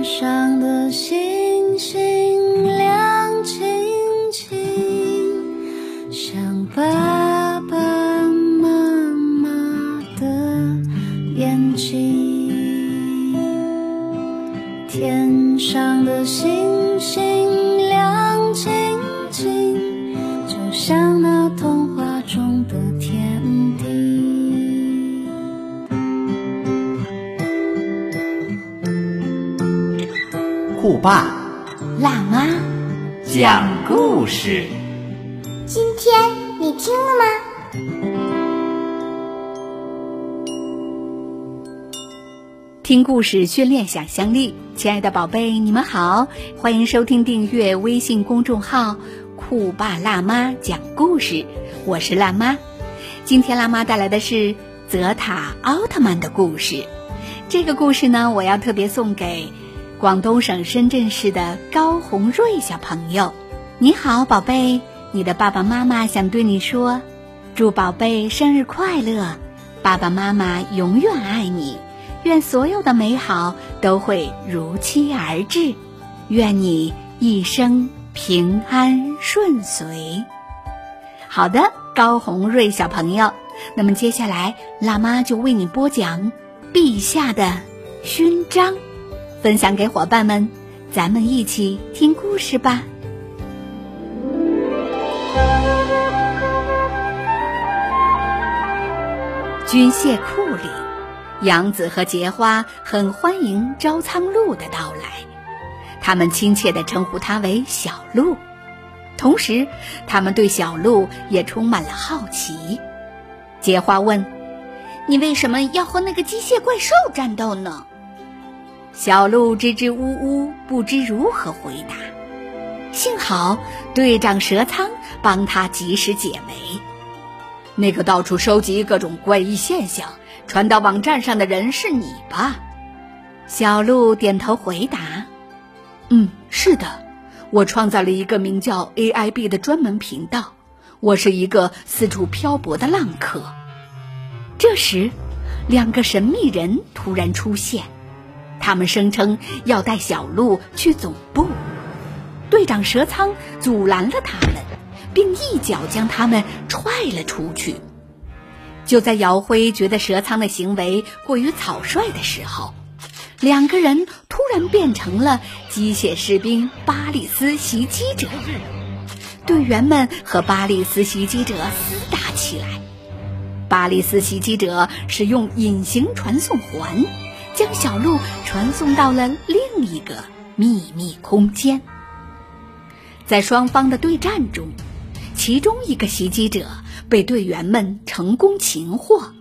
天上的星星。酷爸辣妈，讲故事。今天你听了吗？听故事训练想象力，亲爱的宝贝，你们好，欢迎收听订阅微信公众号“酷爸辣妈讲故事”，我是辣妈。今天辣妈带来的是泽塔奥特曼的故事。这个故事呢，我要特别送给广东省深圳市的高红瑞小朋友。你好，宝贝，你的爸爸妈妈想对你说，祝宝贝生日快乐，爸爸妈妈永远爱你。愿所有的美好都会如期而至，愿你一生平安顺遂。好的，高红瑞小朋友，那么接下来辣妈就为你播讲陛下的勋章，分享给伙伴们，咱们一起听故事吧。军械库里。杨子和结花很欢迎招仓鹿的到来，他们亲切地称呼他为小鹿，同时，他们对小鹿也充满了好奇。结花问：“你为什么要和那个机械怪兽战斗呢？”小鹿支支吾吾，不知如何回答。幸好队长蛇仓帮他及时解围。那个到处收集各种怪异现象。传到网站上的人是你吧？小鹿点头回答：“嗯，是的，我创造了一个名叫 AIB 的专门频道。我是一个四处漂泊的浪客。”这时，两个神秘人突然出现，他们声称要带小鹿去总部。队长蛇仓阻拦了他们，并一脚将他们踹了出去。就在姚辉觉得蛇仓的行为过于草率的时候，两个人突然变成了机械士兵巴利斯袭击者。队员们和巴利斯袭击者厮打起来。巴利斯袭击者使用隐形传送环，将小鹿传送到了另一个秘密空间。在双方的对战中，其中一个袭击者。被队员们成功擒获。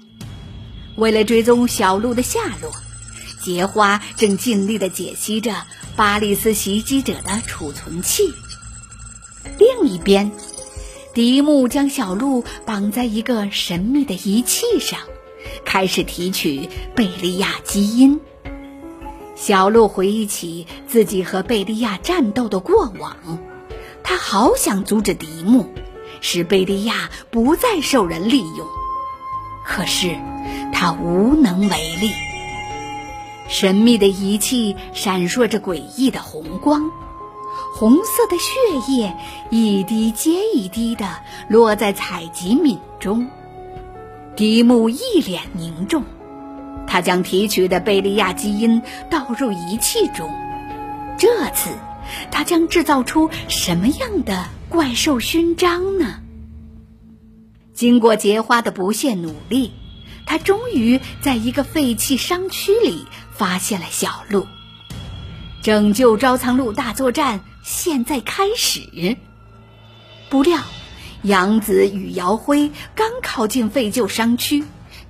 为了追踪小鹿的下落，结花正尽力地解析着巴利斯袭击者的储存器。另一边，迪木将小鹿绑在一个神秘的仪器上，开始提取贝利亚基因。小鹿回忆起自己和贝利亚战斗的过往，他好想阻止迪木。使贝利亚不再受人利用，可是他无能为力。神秘的仪器闪烁着诡异的红光，红色的血液一滴接一滴地落在采集皿中。迪木一脸凝重，他将提取的贝利亚基因倒入仪器中。这次，他将制造出什么样的？怪兽勋章呢？经过结花的不懈努力，他终于在一个废弃商区里发现了小鹿。拯救招藏鹿大作战现在开始。不料，杨子与姚辉刚靠近废旧商区，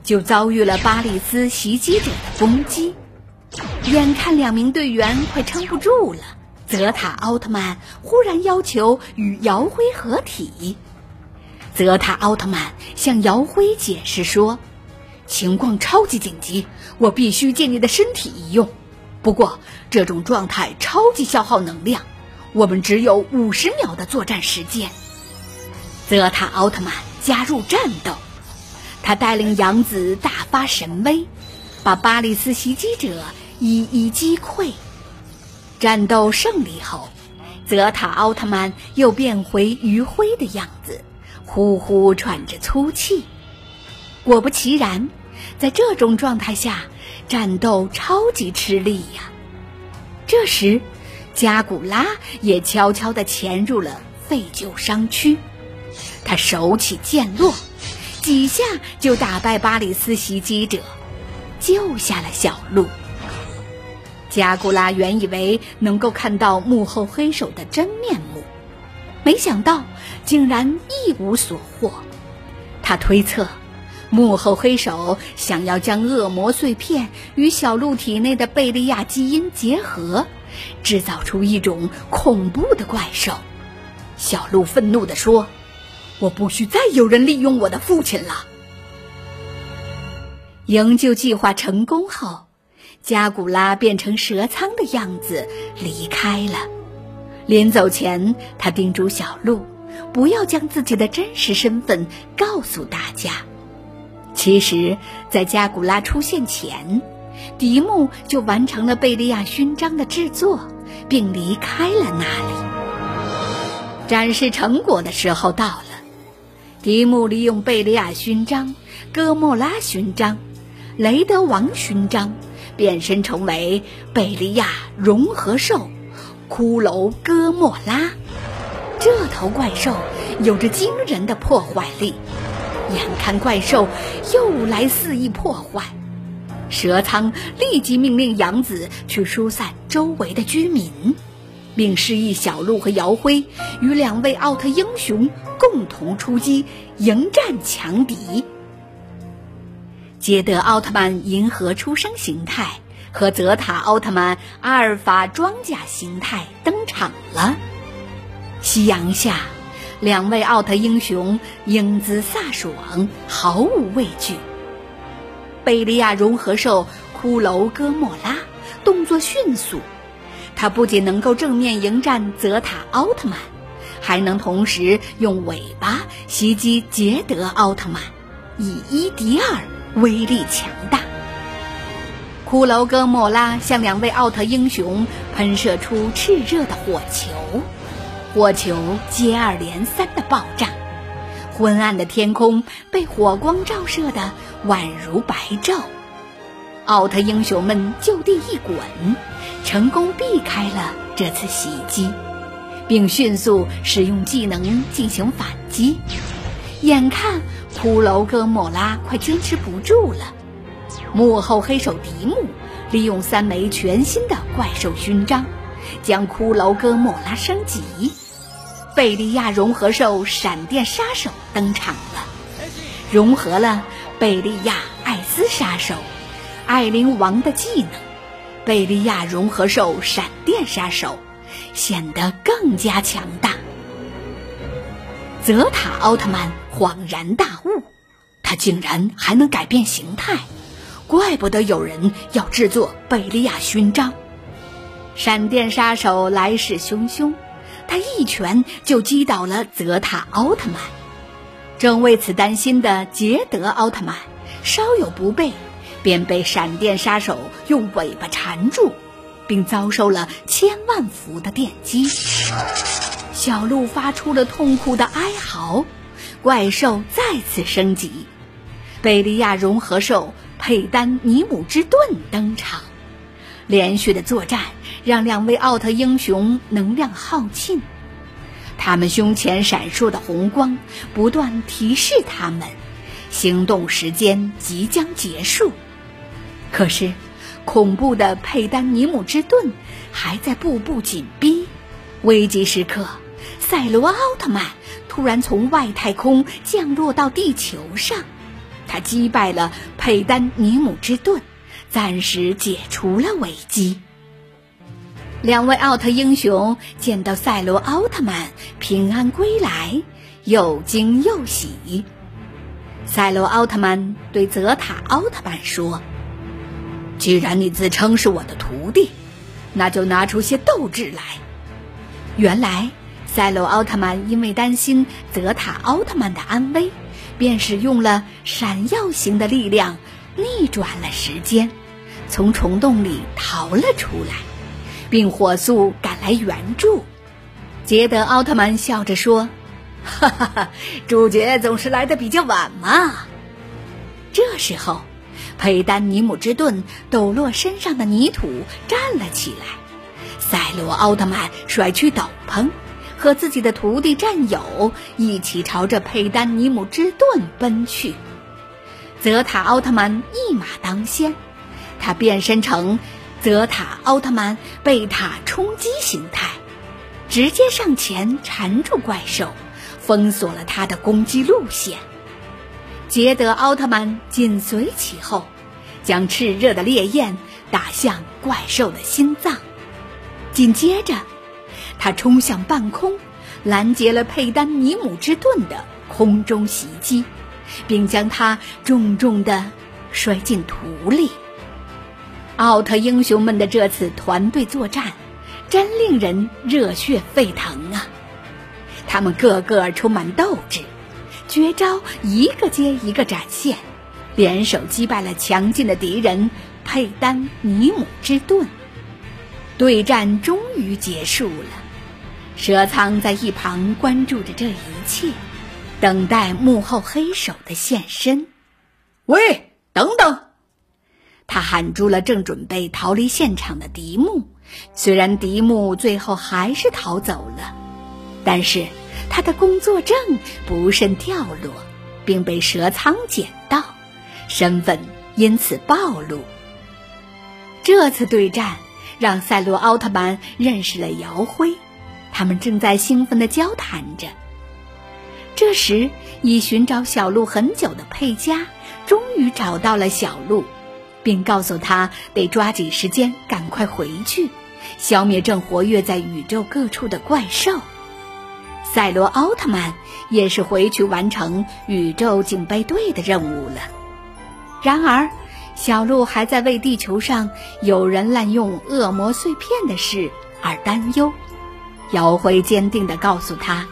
就遭遇了巴利斯袭击者的攻击。眼看两名队员快撑不住了。泽塔奥特曼忽然要求与姚辉合体。泽塔奥特曼向姚辉解释说：“情况超级紧急，我必须借你的身体一用。不过这种状态超级消耗能量，我们只有五十秒的作战时间。”泽塔奥特曼加入战斗，他带领杨子大发神威，把巴里斯袭击者一一击溃。战斗胜利后，泽塔奥特曼又变回余晖的样子，呼呼喘着粗气。果不其然，在这种状态下，战斗超级吃力呀。这时，加古拉也悄悄地潜入了废旧商区，他手起剑落，几下就打败巴里斯袭击者，救下了小鹿。加古拉原以为能够看到幕后黑手的真面目，没想到竟然一无所获。他推测，幕后黑手想要将恶魔碎片与小鹿体内的贝利亚基因结合，制造出一种恐怖的怪兽。小鹿愤怒地说：“我不许再有人利用我的父亲了。”营救计划成功后。加古拉变成蛇仓的样子离开了。临走前，他叮嘱小鹿，不要将自己的真实身份告诉大家。其实，在加古拉出现前，迪木就完成了贝利亚勋章的制作，并离开了那里。展示成果的时候到了，迪木利用贝利亚勋章、哥莫拉勋章、雷德王勋章。变身成为贝利亚融合兽骷髅哥莫拉，这头怪兽有着惊人的破坏力。眼看怪兽又来肆意破坏，蛇仓立即命令杨子去疏散周围的居民，并示意小鹿和姚辉与两位奥特英雄共同出击，迎战强敌。捷德奥特曼银河出生形态和泽塔奥特曼阿尔法装甲形态登场了。夕阳下，两位奥特英雄英姿飒爽，毫无畏惧。贝利亚融合兽骷髅哥莫拉动作迅速，他不仅能够正面迎战泽塔奥特曼，还能同时用尾巴袭击捷德奥特曼，以一敌二。威力强大，骷髅哥莫拉向两位奥特英雄喷射出炽热的火球，火球接二连三的爆炸，昏暗的天空被火光照射的宛如白昼。奥特英雄们就地一滚，成功避开了这次袭击，并迅速使用技能进行反击。眼看。骷髅哥莫拉快坚持不住了，幕后黑手迪木利用三枚全新的怪兽勋章，将骷髅哥莫拉升级。贝利亚融合兽闪电杀手登场了，融合了贝利亚艾斯杀手、艾琳王的技能，贝利亚融合兽闪电杀手显得更加强大。泽塔奥特曼恍然大悟，他竟然还能改变形态，怪不得有人要制作贝利亚勋章。闪电杀手来势汹汹，他一拳就击倒了泽塔奥特曼。正为此担心的捷德奥特曼稍有不备，便被闪电杀手用尾巴缠住，并遭受了千万伏的电击。小鹿发出了痛苦的哀嚎，怪兽再次升级，贝利亚融合兽佩丹尼姆之盾登场。连续的作战让两位奥特英雄能量耗尽，他们胸前闪烁的红光不断提示他们，行动时间即将结束。可是，恐怖的佩丹尼姆之盾还在步步紧逼，危急时刻。赛罗奥特曼突然从外太空降落到地球上，他击败了佩丹尼姆之盾，暂时解除了危机。两位奥特英雄见到赛罗奥特曼平安归来，又惊又喜。赛罗奥特曼对泽塔奥特曼说：“既然你自称是我的徒弟，那就拿出些斗志来。”原来。赛罗奥特曼因为担心泽塔奥特曼的安危，便使用了闪耀型的力量逆转了时间，从虫洞里逃了出来，并火速赶来援助。杰德奥特曼笑着说：“哈哈哈，主角总是来的比较晚嘛。”这时候，佩丹尼姆之盾抖落身上的泥土，站了起来。赛罗奥特曼甩去斗篷，和自己的徒弟战友一起朝着佩丹尼姆之盾奔去。泽塔奥特曼一马当先，他变身成泽塔奥特曼贝塔冲击形态，直接上前缠住怪兽，封锁了他的攻击路线。杰德奥特曼紧随其后，将炽热的烈焰打向怪兽的心脏。紧接着，他冲向半空，拦截了佩丹尼姆之盾的空中袭击。并将他重重的摔进土里。奥特英雄们的这次团队作战，真令人热血沸腾啊！他们个个充满斗志，绝招一个接一个展现，联手击败了强劲的敌人佩丹尼姆之盾。对战终于结束了，蛇仓在一旁关注着这一切。等待幕后黑手的现身。喂，等等！他喊住了正准备逃离现场的迪木。虽然迪木最后还是逃走了，但是他的工作证不慎掉落，并被蛇仓捡到，身份因此暴露。这次对战让赛罗奥特曼认识了姚辉，他们正在兴奋地交谈着。这时，已寻找小鹿很久的佩嘉终于找到了小鹿，并告诉他得抓紧时间，赶快回去，消灭正活跃在宇宙各处的怪兽。赛罗奥特曼也是回去完成宇宙警备队的任务了。然而，小鹿还在为地球上有人滥用恶魔碎片的事而担忧。姚辉坚定地告诉他。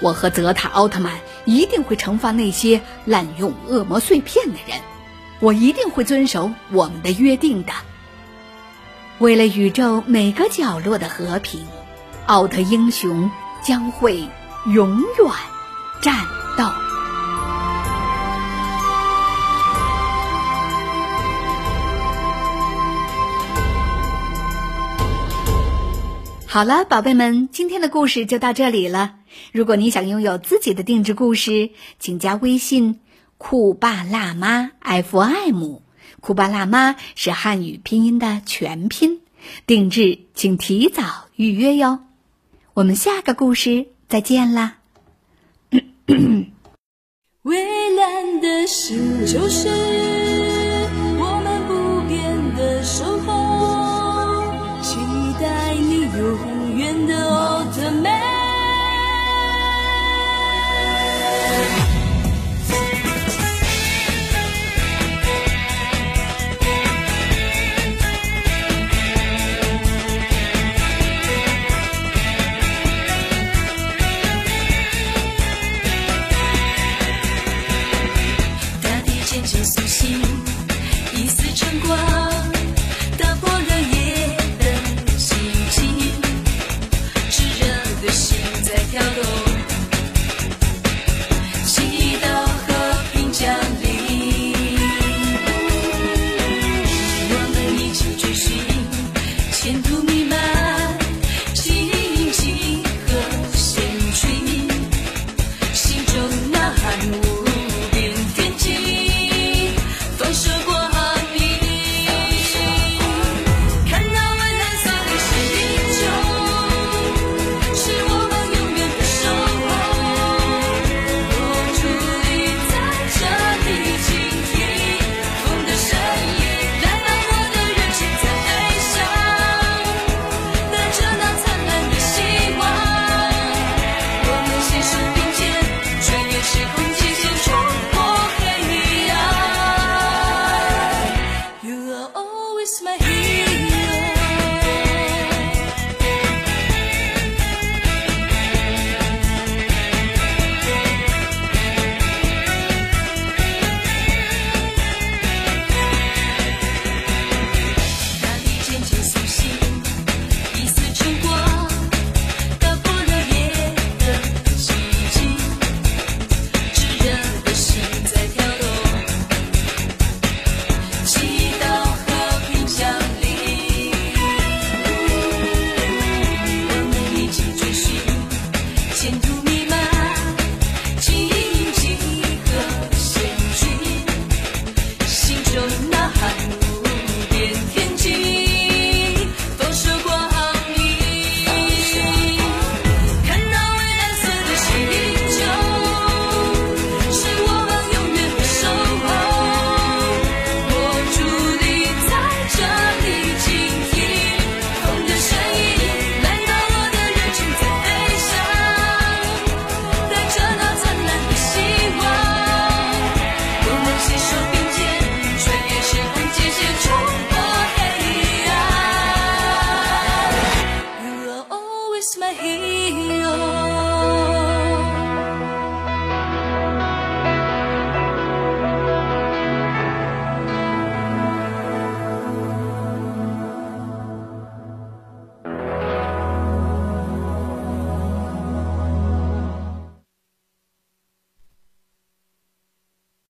我和泽塔奥特曼一定会惩罚那些滥用恶魔碎片的人，我一定会遵守我们的约定的。为了宇宙每个角落的和平，奥特英雄将会永远战斗。好了，宝贝们，今天的故事就到这里了。如果你想拥有自己的定制故事，请加微信“酷爸辣妈 FM”。酷爸辣妈是汉语拼音的全拼，定制请提早预约哟。我们下个故事再见啦！蔚蓝的星就是。